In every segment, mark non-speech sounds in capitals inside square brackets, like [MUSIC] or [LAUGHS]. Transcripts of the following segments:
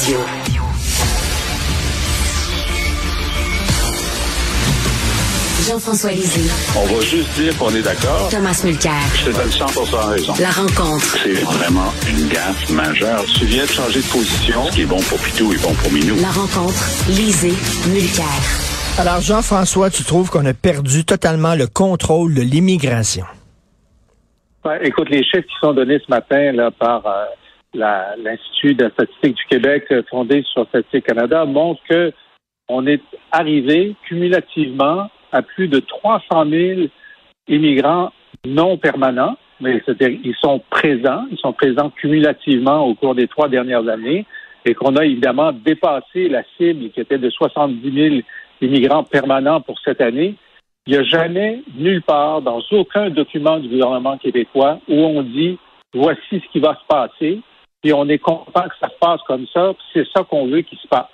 Radio. Jean-François Lisée. On va juste dire qu'on est d'accord. Thomas Mulcair. Je te donne 100 raison. La rencontre. C'est vraiment une gaffe majeure. Tu viens de changer de position. Ce qui est bon pour Pitou est bon pour Minou. La rencontre. Lisée. Mulcair. Alors, Jean-François, tu trouves qu'on a perdu totalement le contrôle de l'immigration? écoute, les chiffres qui sont donnés ce matin là, par euh, l'Institut de la statistique du Québec, euh, fondé sur Statistique Canada, montrent que on est arrivé cumulativement à plus de 300 000 immigrants non permanents, mais c'est-à-dire ils sont présents, ils sont présents cumulativement au cours des trois dernières années, et qu'on a évidemment dépassé la cible qui était de 70 000 immigrants permanents pour cette année. Il n'y a jamais, nulle part, dans aucun document du gouvernement québécois, où on dit voici ce qui va se passer, et on est content que ça se passe comme ça, c'est ça qu'on veut qu'il se passe.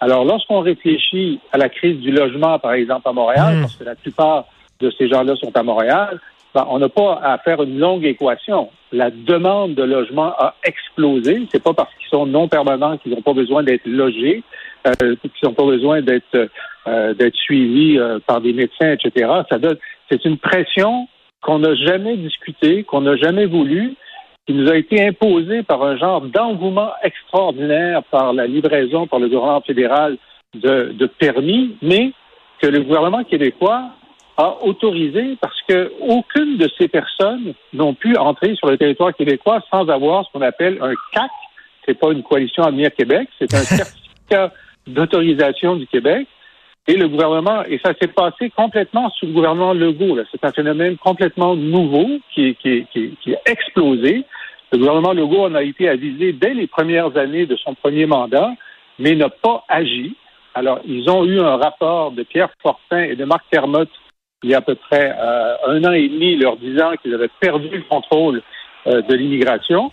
Alors, lorsqu'on réfléchit à la crise du logement, par exemple, à Montréal, hmm. parce que la plupart de ces gens-là sont à Montréal, ben, on n'a pas à faire une longue équation. La demande de logement a explosé. C'est pas parce qu'ils sont non permanents qu'ils n'ont pas besoin d'être logés, euh, qu'ils n'ont pas besoin d'être euh, d'être suivis euh, par des médecins, etc. Ça donne, c'est une pression qu'on n'a jamais discutée, qu'on n'a jamais voulu, qui nous a été imposé par un genre d'engouement extraordinaire par la livraison par le gouvernement fédéral de, de permis, mais que le gouvernement québécois a autorisé parce que aucune de ces personnes n'ont pu entrer sur le territoire québécois sans avoir ce qu'on appelle un CAC. C'est pas une coalition Avenir Québec, c'est un [LAUGHS] certificat d'autorisation du Québec. Et le gouvernement, et ça s'est passé complètement sous le gouvernement Legault. C'est un phénomène complètement nouveau qui, qui, qui, qui a explosé. Le gouvernement Legault en a été avisé dès les premières années de son premier mandat, mais n'a pas agi. Alors, ils ont eu un rapport de Pierre Fortin et de Marc Termotte il y a à peu près euh, un an et demi, leur disant qu'ils avaient perdu le contrôle euh, de l'immigration.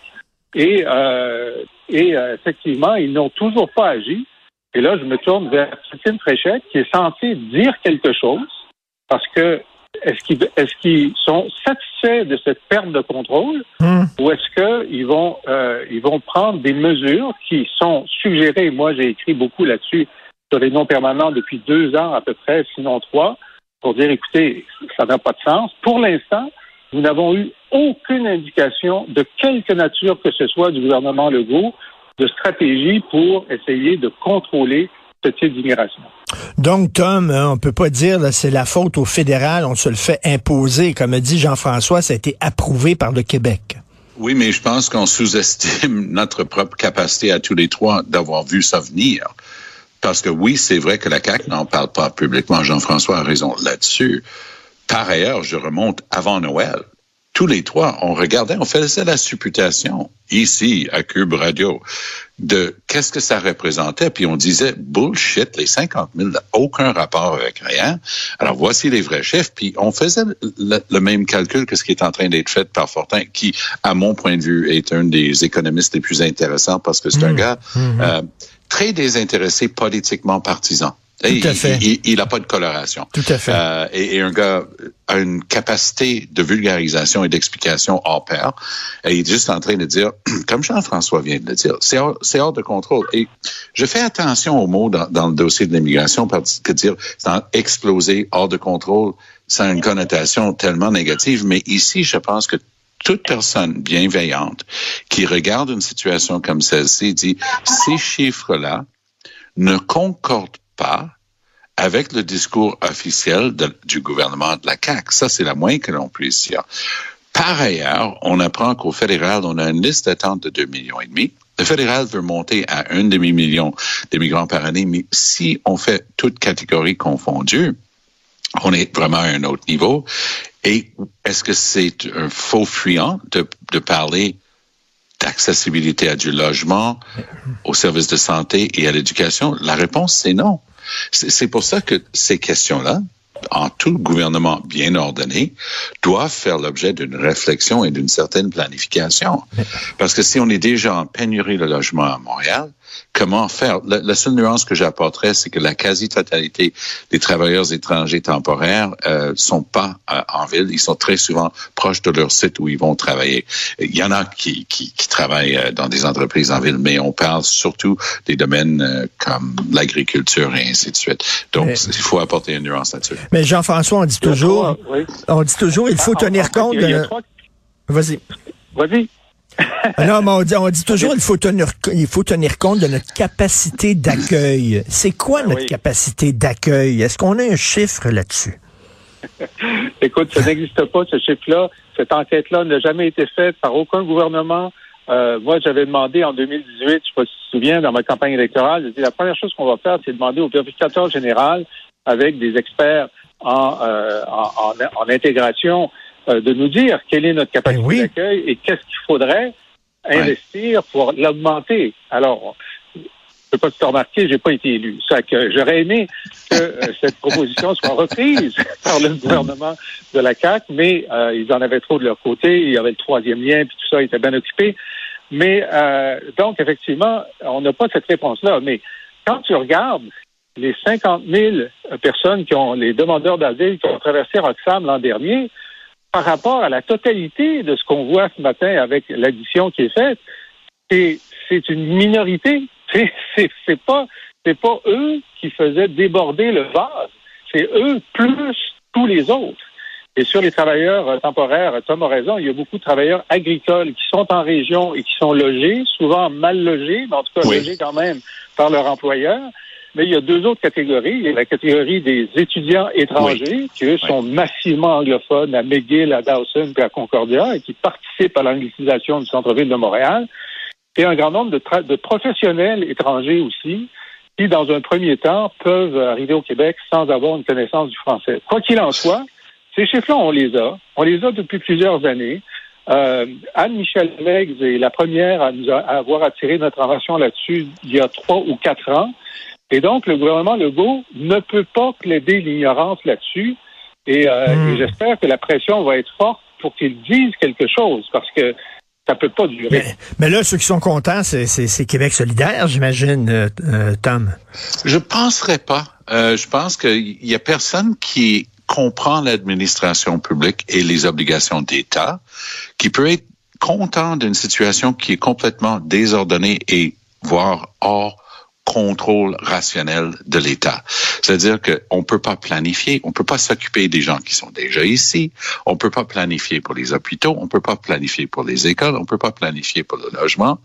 Et, euh, et effectivement, ils n'ont toujours pas agi. Et là, je me tourne vers Christine Fréchette, qui est censée dire quelque chose, parce que est-ce qu'ils est sont satisfaits de cette perte de contrôle hmm. ou est-ce qu'ils vont euh, ils vont prendre des mesures qui sont suggérées? Moi, j'ai écrit beaucoup là-dessus sur les non permanents depuis deux ans à peu près, sinon trois, pour dire écoutez, ça n'a pas de sens. Pour l'instant, nous n'avons eu aucune indication de quelque nature que ce soit du gouvernement Legault de stratégie pour essayer de contrôler ce type d'immigration. Donc, Tom, hein, on peut pas dire que c'est la faute au fédéral, on se le fait imposer. Comme dit Jean-François, ça a été approuvé par le Québec. Oui, mais je pense qu'on sous-estime [LAUGHS] notre propre capacité à tous les trois d'avoir vu ça venir. Parce que oui, c'est vrai que la CAQ n'en parle pas publiquement. Jean-François a raison là-dessus. Par ailleurs, je remonte avant Noël tous les trois, on regardait, on faisait la supputation ici à Cube Radio de qu'est-ce que ça représentait, puis on disait bullshit, les 50 000, aucun rapport avec rien. Alors voici les vrais chiffres, puis on faisait le, même calcul que ce qui est en train d'être fait par Fortin, qui, à mon point de vue, est un des économistes les plus intéressants parce que c'est un mmh. gars mmh. Euh, très désintéressé politiquement partisan. Il n'a pas de coloration. Tout à fait. Euh, et, un gars a une capacité de vulgarisation et d'explication hors pair. Et il est juste en train de dire, [CLEARS THROAT] comme Jean-François vient de le dire, c'est hors, hors, de contrôle. Et je fais attention aux mots dans, dans le dossier de l'immigration parce que dire c'est exploser, hors de contrôle, ça a une connotation tellement négative. Mais ici, je pense que toute personne bienveillante qui regarde une situation comme celle-ci dit, ces chiffres-là ne concordent pas avec le discours officiel du gouvernement de la CAQ. Ça, c'est la moins que l'on puisse dire. Par ailleurs, on apprend qu'au fédéral, on a une liste d'attente de 2 millions et demi. Le fédéral veut monter à un demi-million d'immigrants par année, mais si on fait toutes catégories confondues, on est vraiment à un autre niveau. Et est-ce que c'est un faux fuyant de, de parler d'accessibilité à du logement, aux services de santé et à l'éducation? La réponse, c'est non. C'est pour ça que ces questions-là, en tout gouvernement bien ordonné, doivent faire l'objet d'une réflexion et d'une certaine planification. Parce que si on est déjà en pénurie de logement à Montréal, comment faire. La, seule nuance que j'apporterais, c'est que la quasi-totalité des travailleurs étrangers temporaires euh, sont pas euh, en ville. Ils sont très souvent proches de leur site où ils vont travailler. Il y en a qui, qui, qui travaillent euh, dans des entreprises en ville, mais on parle surtout des domaines euh, comme l'agriculture et ainsi de suite. Donc, il faut apporter une nuance là-dessus. Mais Jean-François, on dit toujours, on dit toujours, il faut ah, tenir compte de... Vas-y. Vas-y. [LAUGHS] non, mais on dit, on dit toujours il faut tenir il faut tenir compte de notre capacité d'accueil. C'est quoi notre capacité d'accueil? Est-ce qu'on a un chiffre là-dessus? [LAUGHS] Écoute, ça n'existe pas ce chiffre-là. Cette enquête-là n'a jamais été faite par aucun gouvernement. Euh, moi, j'avais demandé en 2018, je ne sais pas si tu te souviens, dans ma campagne électorale, j'ai dit la première chose qu'on va faire, c'est demander au vérificateur général, avec des experts en, euh, en, en, intégration, de nous dire quelle est notre ben capacité d'accueil et qu'est-ce qu'il faudrait investir pour l'augmenter. Alors, je ne sais pas as remarqué, j'ai pas été élu. Ça que j'aurais aimé que euh, [LAUGHS] cette proposition soit reprise [LAUGHS] par le gouvernement de la CAC, mais euh, ils en avaient trop de leur côté. Il y avait le troisième lien, puis tout ça était bien occupé. Mais donc, effectivement, on n'a pas cette réponse-là. Mais quand tu regardes les 50 000 personnes qui ont, les demandeurs d'asile qui ont traversé Roxham l'an dernier, par rapport à la totalité de ce qu'on voit ce matin avec l'addition qui est faite, c'est une minorité. [LAUGHS] C'est pas c'est pas eux qui faisaient déborder le vase. C'est eux plus tous les autres. Et sur les travailleurs temporaires, Tom a raison, il y a beaucoup de travailleurs agricoles qui sont en région et qui sont logés, souvent mal logés, mais en tout cas logés quand même par leur employeur. Mais il y a deux autres catégories. Il y a la catégorie des étudiants étrangers, qui eux sont massivement anglophones à McGill, à Dawson puis à Concordia et qui participent à l'anglicisation du centre-ville de Montréal. Et un grand nombre de, de professionnels étrangers aussi, qui, dans un premier temps, peuvent arriver au Québec sans avoir une connaissance du français. Quoi qu'il en soit, ces chiffres-là, on les a. On les a depuis plusieurs années. Euh, Anne-Michel Meggs est la première à, nous avoir attiré notre attention là-dessus il y a trois ou quatre ans. Et donc, le gouvernement Legault ne peut pas plaider l'ignorance là-dessus. Et, euh, hmm. j'espère que la pression va être forte pour qu'ils disent quelque chose, parce que ça peut pas durer. Mais, là, ceux qui sont contents, c'est Québec solidaire, j'imagine, euh, euh, Tom. Je penserais pas. je pense qu'il y a personne qui comprend l'administration publique et les obligations d'État, qui peut être content d'une situation qui est complètement désordonnée et voire hors contrôle rationnel de l'État. C'est-à-dire qu'on ne peut pas planifier, on ne peut pas s'occuper des gens qui sont déjà ici, on ne peut pas planifier pour les hôpitaux, on ne peut pas planifier pour les écoles, on ne peut pas planifier pour le logement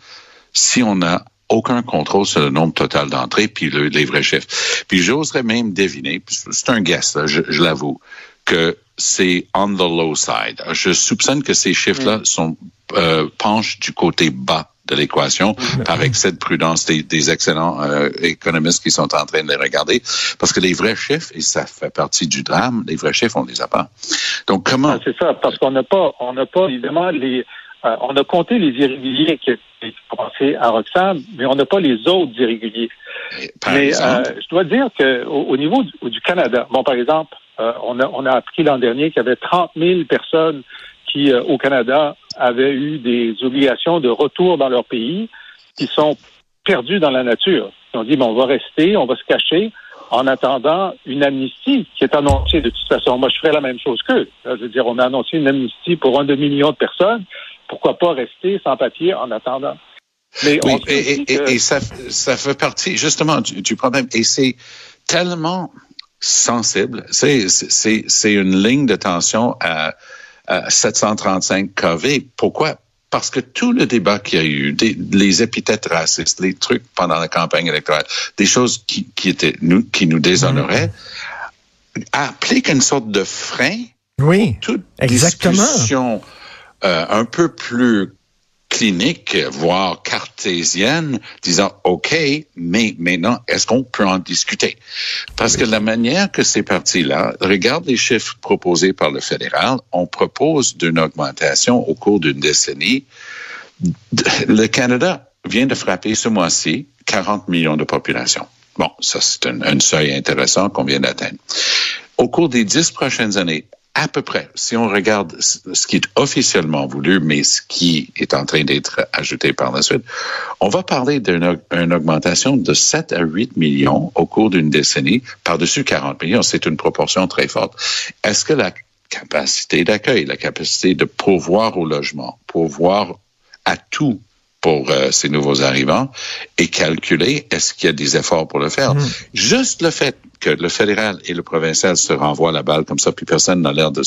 si on n'a aucun contrôle sur le nombre total d'entrées puis le, les vrais chiffres. Puis j'oserais même deviner, c'est un guess, je, je l'avoue, que c'est on the low side. Je soupçonne que ces chiffres-là mm. sont euh, penchent du côté bas de l'équation par excès de prudence des, des excellents euh, économistes qui sont en train de les regarder. Parce que les vrais chiffres, et ça fait partie du drame, les vrais chiffres, on les a pas. Donc comment... Ah, c'est ça, parce qu'on n'a pas, on n'a pas évidemment les... Euh, on a compté les irréguliers qui ont commencé à Roxham, mais on n'a pas les autres irréguliers. mais euh, je dois dire que au, niveau du, du, Canada, bon, par exemple, on, a, on a appris l'an dernier qu'il y avait 30 000 personnes qui, au Canada, avaient eu des obligations de retour dans leur pays qui sont perdues dans la nature. Ils ont dit, bon, on va rester, on va se cacher en attendant une amnistie qui est annoncée de toute façon. Moi, je ferais la même chose qu'eux. Je veux dire, on a annoncé une amnistie pour un demi-million de personnes. Pourquoi pas rester sans papier en attendant? Mais oui, et, ça, ça fait partie justement du, du problème. Et c'est tellement sensible. C'est une ligne de tension à 735 KV. Pourquoi? Parce que tout le débat qu'il y a eu, des, les épithètes racistes, les trucs pendant la campagne électorale, des choses qui, qui étaient nous, qui nous déshonoraient, mm. applique une sorte de frein. Oui, toute exactement. discussion euh, un peu plus clinique, voire cartésienne, disant OK, mais maintenant, est-ce qu'on peut en discuter? Parce que la manière que c'est parti là, regarde les chiffres proposés par le fédéral, on propose d'une augmentation au cours d'une décennie. Le Canada vient de frapper ce mois-ci 40 millions de population. Bon, ça c'est un seuil intéressant qu'on vient d'atteindre. Au cours des dix prochaines années, à peu près, si on regarde ce qui est officiellement voulu, mais ce qui est en train d'être ajouté par la suite, on va parler d'une augmentation de 7 à 8 millions au cours d'une décennie, par-dessus 40 millions. C'est une proportion très forte. Est-ce que la capacité d'accueil, la capacité de pourvoir au logement, pourvoir à tout pour euh, ces nouveaux arrivants et calculer est-ce qu'il y a des efforts pour le faire. Mmh. Juste le fait que le fédéral et le provincial se renvoient la balle comme ça, puis personne n'a l'air de,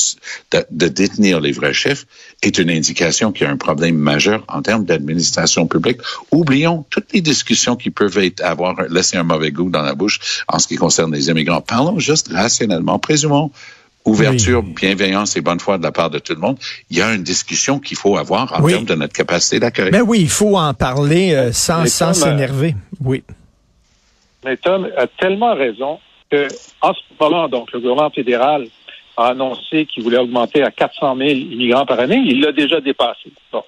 de, de, détenir les vrais chiffres, est une indication qu'il y a un problème majeur en termes d'administration publique. Oublions toutes les discussions qui peuvent être, avoir laissé un mauvais goût dans la bouche en ce qui concerne les immigrants. Parlons juste rationnellement. Présumons ouverture, bienveillance et bonne foi de la part de tout le monde, il y a une discussion qu'il faut avoir en termes de notre capacité d'accueil. Mais ben oui, il faut en parler euh, sans sans s'énerver. Oui. Mais Tom a tellement raison que en ce moment, donc, le gouvernement fédéral a annoncé qu'il voulait augmenter à 400 000 immigrants par année. Il l'a déjà dépassé. Bon.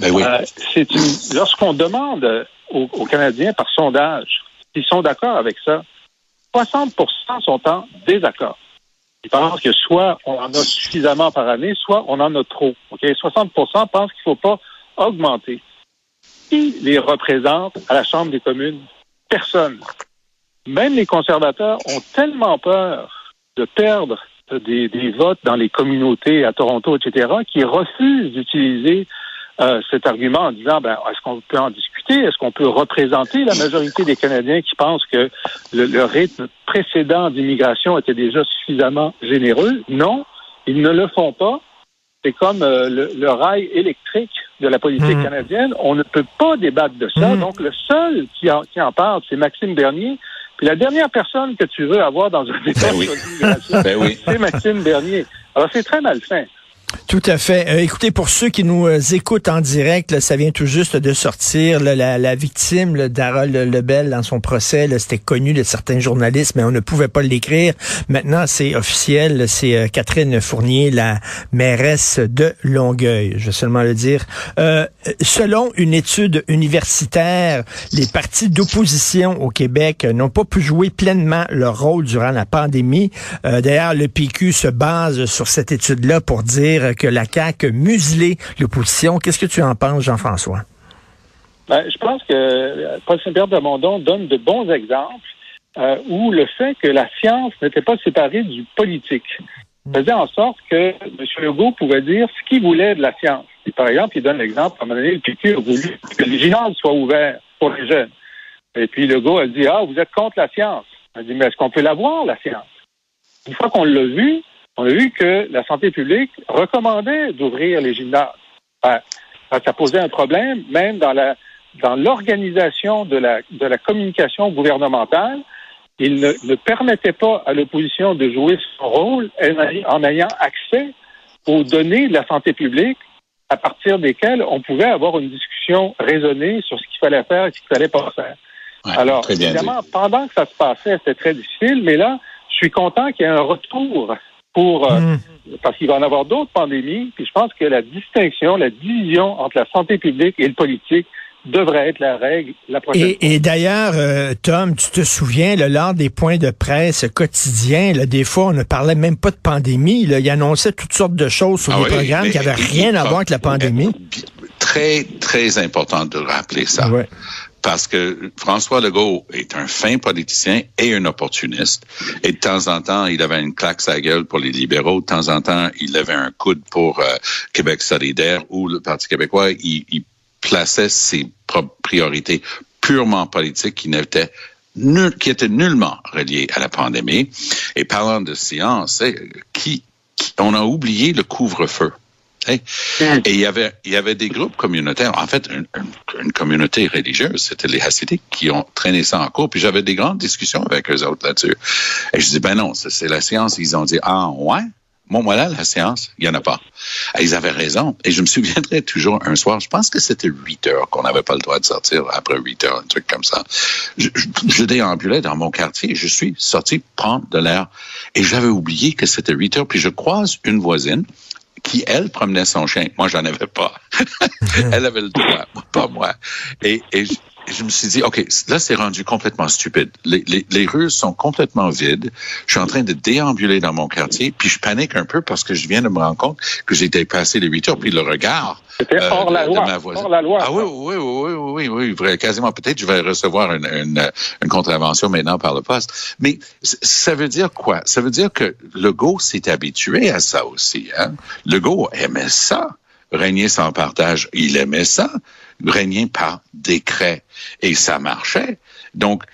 Ben oui. euh, une... Lorsqu'on demande aux, aux, Canadiens par sondage s'ils sont d'accord avec ça, 60% sont en désaccord. Ils pensent que soit on en a suffisamment par année, soit on en a trop. Okay? 60% pensent qu'il ne faut pas augmenter. Qui les représente à la Chambre des communes? Personne. Même les conservateurs ont tellement peur de perdre des, des votes dans les communautés à Toronto, etc., qu'ils refusent d'utiliser euh, cet argument en disant ben, est-ce qu'on peut en discuter? Est-ce qu'on peut représenter la majorité des Canadiens qui pensent que le, le rythme précédent d'immigration était déjà suffisamment généreux? Non, ils ne le font pas. C'est comme euh, le, le, rail électrique de la politique mmh. canadienne. On ne peut pas débattre de ça. Mmh. Donc, le seul qui en, qui en parle, c'est Maxime Bernier. Puis la dernière personne que tu veux avoir dans un débat ben oui. [LAUGHS] ben oui. c'est Maxime Bernier. Alors, c'est très mal fait. Tout à fait. Euh, écoutez, pour ceux qui nous euh, écoutent en direct, ça vient tout juste de sortir. La, victime d'Harold Lebel dans son procès, c'était connu de certains journalistes, mais on ne pouvait pas l'écrire. Maintenant, c'est officiel. C'est euh, Catherine Fournier, la mairesse de Longueuil. Je vais seulement le dire. Selon une étude universitaire, les partis d'opposition au Québec n'ont pas pu jouer pleinement leur rôle durant la pandémie. D'ailleurs, le PQ se base sur cette étude-là pour dire que la CAQ muselé l'opposition. Qu'est-ce que tu en penses, Jean-François? Ben, je pense que Paul Saint-Pierre de Mondon donne de bons exemples euh, où le fait que la science n'était pas séparée du politique faisait en sorte que M. Legault pouvait dire ce qu'il voulait de la science. Et par exemple, il donne l'exemple, à un moment donné, le PQ a voulu que les gymnases soient ouverts pour les jeunes. Et puis Legault a dit, ah, vous êtes contre la science. Il a dit, mais est-ce qu'on peut l'avoir, la science? Une fois qu'on l'a vu, on a vu que la santé publique recommandait d'ouvrir les gymnases. Enfin, ça posait un problème, même dans la dans l'organisation de la de la communication gouvernementale. Il ne, ne permettait pas à l'opposition de jouer son rôle en ayant accès aux données de la santé publique à partir desquelles on pouvait avoir une discussion raisonnée sur ce qu'il fallait faire et ce qu'il fallait pas faire. Ouais, Alors, évidemment, dit. pendant que ça se passait, c'était très difficile, mais là, je suis content qu'il y ait un retour pour euh, mmh. parce qu'il va en avoir d'autres pandémies. Puis je pense que la distinction, la division entre la santé publique et le politique devrait être la règle la prochaine Et, et d'ailleurs, euh, Tom, tu te souviens, là, lors des points de presse quotidiens, là, des fois, on ne parlait même pas de pandémie. Là. Il annonçait toutes sortes de choses sur ah des oui, programmes qui n'avaient rien à voir avec la pandémie. Très, très important de rappeler ça. Ouais parce que François Legault est un fin politicien et un opportuniste. Et de temps en temps, il avait une claque sa gueule pour les libéraux. De temps en temps, il avait un coude pour euh, Québec solidaire ou le Parti québécois. Il, il plaçait ses propres priorités purement politiques qui n'étaient qui étaient nullement reliées à la pandémie. Et parlant de science, qui, qui on a oublié le couvre-feu. Hey. Et il y avait, il y avait des groupes communautaires, en fait, une, une, communauté religieuse, c'était les Hassidiques qui ont traîné ça en cours. Puis j'avais des grandes discussions avec eux autres là-dessus. Et je dis, ben non, c'est la science. Ils ont dit, ah ouais, bon voilà, la science, il y en a pas. Et ils avaient raison. Et je me souviendrai toujours un soir, je pense que c'était 8 heures qu'on n'avait pas le droit de sortir après 8 heures, un truc comme ça. Je, je, je déambulais dans mon quartier, je suis sorti prendre de l'air et j'avais oublié que c'était 8 heures. Puis je croise une voisine qui, elle, promenait son chien. Moi, j'en avais pas. [LAUGHS] elle avait le droit, pas moi. Et, et je me suis dit, OK, là, c'est rendu complètement stupide. Les, les, les, rues sont complètement vides. Je suis en train de déambuler dans mon quartier, puis je panique un peu parce que je viens de me rendre compte que j'ai dépassé les 8 heures, puis le regard C'était euh, hors la de loi. ma voisine. Hors la loi. Ah oui, oui, oui, oui, oui, oui, quasiment. Peut-être je vais recevoir une, une, une contravention maintenant par le poste. Mais ça veut dire quoi? Ça veut dire que Legault s'est habitué à ça aussi. Hein? Legault aimait ça. Régner sans partage, il aimait ça. Régner par décret. Et ça marchait. Donc,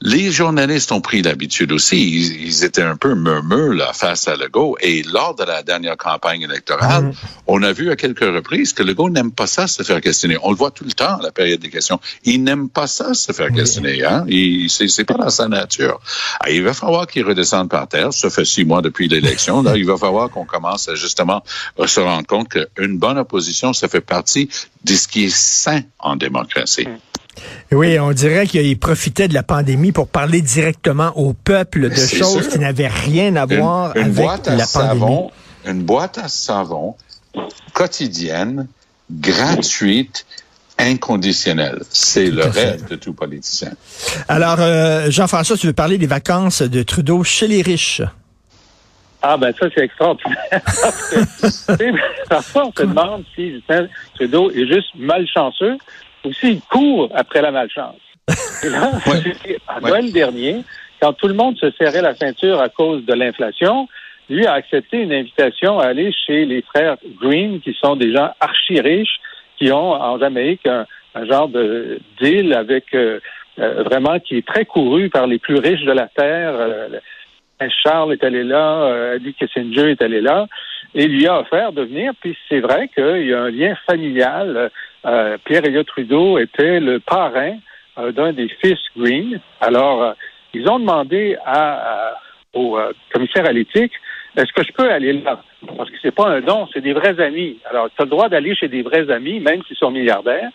les journalistes ont pris l'habitude aussi. Ils, ils étaient un peu murmures là, face à Legault. Et lors de la dernière campagne électorale, Mhm. on a vu à quelques reprises que Legault n'aime pas ça se faire questionner. On le voit tout le temps à la période des questions. Il n'aime pas ça se faire questionner. Hein? C'est, pas dans sa nature. Ah, il va falloir qu'il redescende par terre. Ça fait six mois depuis l'élection. Là, il va falloir qu'on commence à justement se rendre compte qu'une bonne opposition, ça fait partie de ce qui est sain en démocratie. Oui, on dirait qu'il profitait de la pandémie pour parler directement au peuple de choses sûr. qui n'avaient rien à voir une, une avec boîte à la pandémie. savon, une boîte à savon quotidienne, gratuite, inconditionnelle. C'est Tout le rêve de tout politicien. Alors, euh, Jean-François, tu veux parler des vacances de Trudeau chez les riches? Ah ben ça, c'est extraordinaire. [LAUGHS] Parce que, Parfois, on se demande si Justin Trudeau est juste malchanceux ou s'il court après la malchance. Et là, Ouais. à Ouais. Noël dernier, quand tout le monde se serrait la ceinture à cause de l'inflation, lui a accepté une invitation à aller chez les frères Green, qui sont des gens archi riches, qui ont en Jamaïque un, un genre de deal avec euh, euh, vraiment qui est très couru par les plus riches de la terre. Euh, Charles est allé là, Eddie Kissinger est allé là, et lui a offert de venir. Puis c'est vrai qu'il y a un lien familial. Pierre Elliott Trudeau était le parrain d'un des fils Green. Alors, euh, ils ont demandé à, à- au euh, commissaire à l'éthique est-ce que je peux aller là? Parce que c'est pas un don, c'est des vrais amis. Alors, tu as le droit d'aller chez des vrais amis, même s'ils sont milliardaires.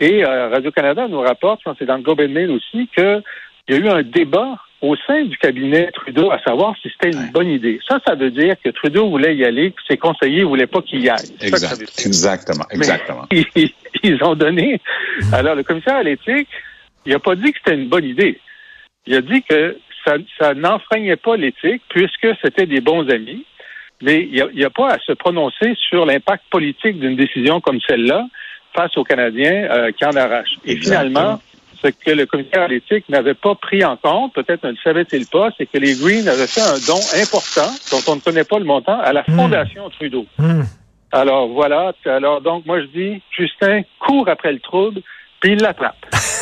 Et euh, Radio-Canada nous rapporte, je pense que c'est dans le Globe Mail aussi, qu'il y a eu un débat au sein du cabinet Trudeau à savoir si c'était une bonne idée. Ça, ça veut dire que Trudeau voulait y aller, puis ses conseillers ne voulaient pas qu'il y aille. Ça que ça. Exactement. Mais Exactement. [LAUGHS] ils, ils ont donné. Alors, le commissaire à l'éthique, il n'a pas dit que c'était une bonne idée. Il a dit que ça, ça n'enfreignait pas l'éthique puisque c'était des bons amis. Mais il n'y a, pas à se prononcer sur l'impact politique d'une décision comme celle-là face aux Canadiens euh, qui en arrachent. Et Exactement. finalement, ce que le commissaire à l'éthique n'avait pas pris en compte, peut-être ne le savait-il pas, c'est que les Greens avaient fait un don important, dont on ne connaît pas le montant, à la Hmm. Fondation Trudeau. Hmm. Alors voilà, alors donc moi je dis, Justin court après le trouble, puis il l'attrape. [LAUGHS]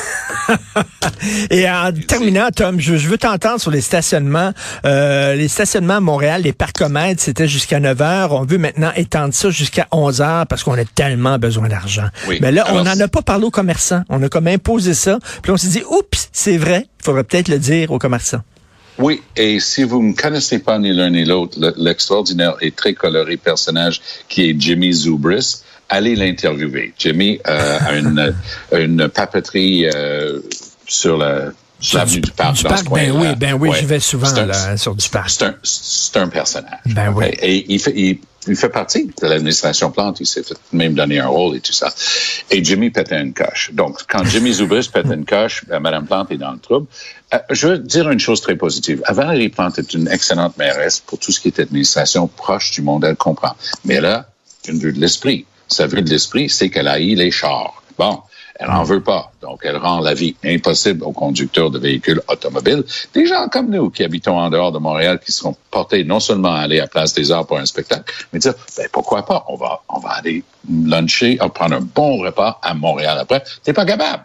Et en terminant, Tom, je, je veux t'entendre sur les stationnements. Euh, les stationnements à Montréal, les parcomètres, c'était jusqu'à 9 heures. On veut maintenant étendre ça jusqu'à 11 heures parce qu'on a tellement besoin d'argent. Oui. Mais là, on n'en a pas parlé aux commerçants. On a comme imposé ça. Puis on s'est dit, oups, c'est vrai. Il faudrait peut-être le dire aux commerçants. Oui, et si vous ne connaissez pas ni l'un ni l'autre, le- l'extraordinaire et très coloré personnage qui est Jimmy Zubris, allez l'interviewer. Jimmy euh, a une, [LAUGHS] une papeterie euh, sur la sur l'avenue du parc Du dans parc, ce coin ben oui, ben oui, je vais souvent un- là, sur du parc. C'est un, c'est un personnage. Ben oui. Et il fait, il, il fait partie de l'administration Plante. Il s'est fait même donner un rôle et tout ça. Et Jimmy pétait une coche. Donc, quand Jimmy [LAUGHS] Zubris pète une coche, ben, Mme Plante est dans le trouble. Euh, je veux dire une chose très positive. Valérie Plante est une excellente mairesse pour tout ce qui est administration proche du monde. Elle comprend. Mais a une vue de l'esprit. Sa vue de l'esprit, c'est qu'elle haït les chars. Bon. Elle n'en veut pas. Donc, elle rend la vie impossible aux conducteurs de véhicules automobiles. Des gens comme nous qui habitons en dehors de Montréal, qui seront portés non seulement à aller à Place des Arts pour un spectacle, mais dire, ben, pourquoi pas? On va, on va aller luncher, on va prendre un bon repas à Montréal après. T'es pas capable.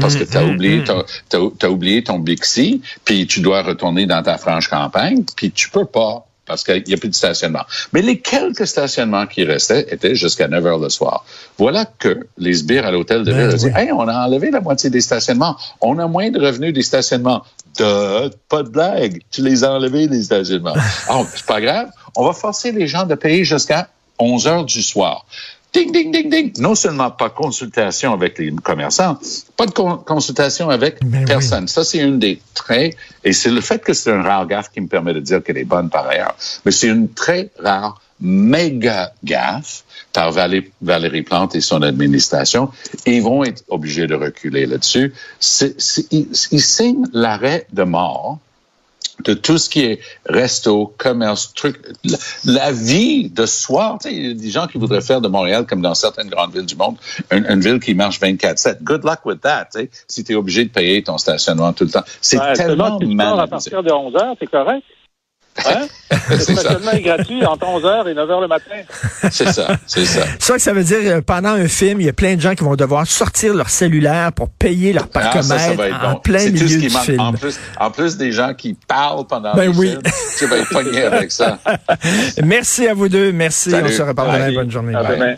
Parce que tu as oublié, t'as, t'as- t'as oublié ton Bixi, puis tu dois retourner dans ta franche campagne, puis tu peux pas parce qu'il n'y a plus de stationnement. Mais les quelques stationnements qui restaient étaient jusqu'à 9 heures le soir. Voilà que les sbires à l'hôtel de Ben ville ont dit, hey, on a enlevé la moitié des stationnements. On a moins de revenus des stationnements. De, pas de blague. Tu les as enlevés, les stationnements. [LAUGHS] Ah, c'est pas grave. On va forcer les gens de payer jusqu'à 11 heures du soir. Ding, ding, ding, ding. Non seulement pas consultation avec les commerçants, pas de con- consultation avec Ben oui. personne. Ça, c'est une des traits, et c'est le fait que c'est un rare gaffe qui me permet de dire qu'elle est bonne par ailleurs, mais c'est une très rare méga gaffe par Valérie Plante et son administration ils vont être obligés de reculer là-dessus. Ils signent l'arrêt de mort de tout ce qui est resto, commerce, truc, la, vie de soir. Tu sais, il y a des gens qui voudraient faire de Montréal, comme dans certaines grandes villes du monde, une, ville qui marche 24-7. Good luck with that, tu sais, si tu es obligé de payer ton stationnement tout le temps. C'est tellement mal. À partir de 11 heures, c'est correct. Hein? Le [LAUGHS] stationnement est gratuit entre 11h et 9h le matin. C'est ça, c'est ça. [LAUGHS] Ça que ça veut dire, euh, pendant un film, il y a plein de gens qui vont devoir sortir leur cellulaire pour payer leur ah, parcomètre en plein milieu du film. En plus, en plus des gens qui parlent pendant ben le oui. film, tu vas être pogné avec ça. [LAUGHS] Merci à vous deux. Merci. On se reparle demain. Bonne journée. À demain.